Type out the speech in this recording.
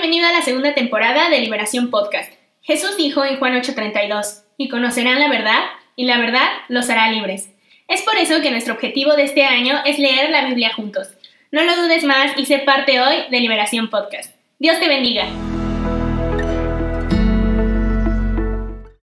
Bienvenido a la segunda temporada de Liberación Podcast. Jesús dijo en Juan 8:32, y conocerán la verdad, y la verdad los hará libres. Es por eso que nuestro objetivo de este año es leer la Biblia juntos. No lo dudes más y sé parte hoy de Liberación Podcast. Dios te bendiga.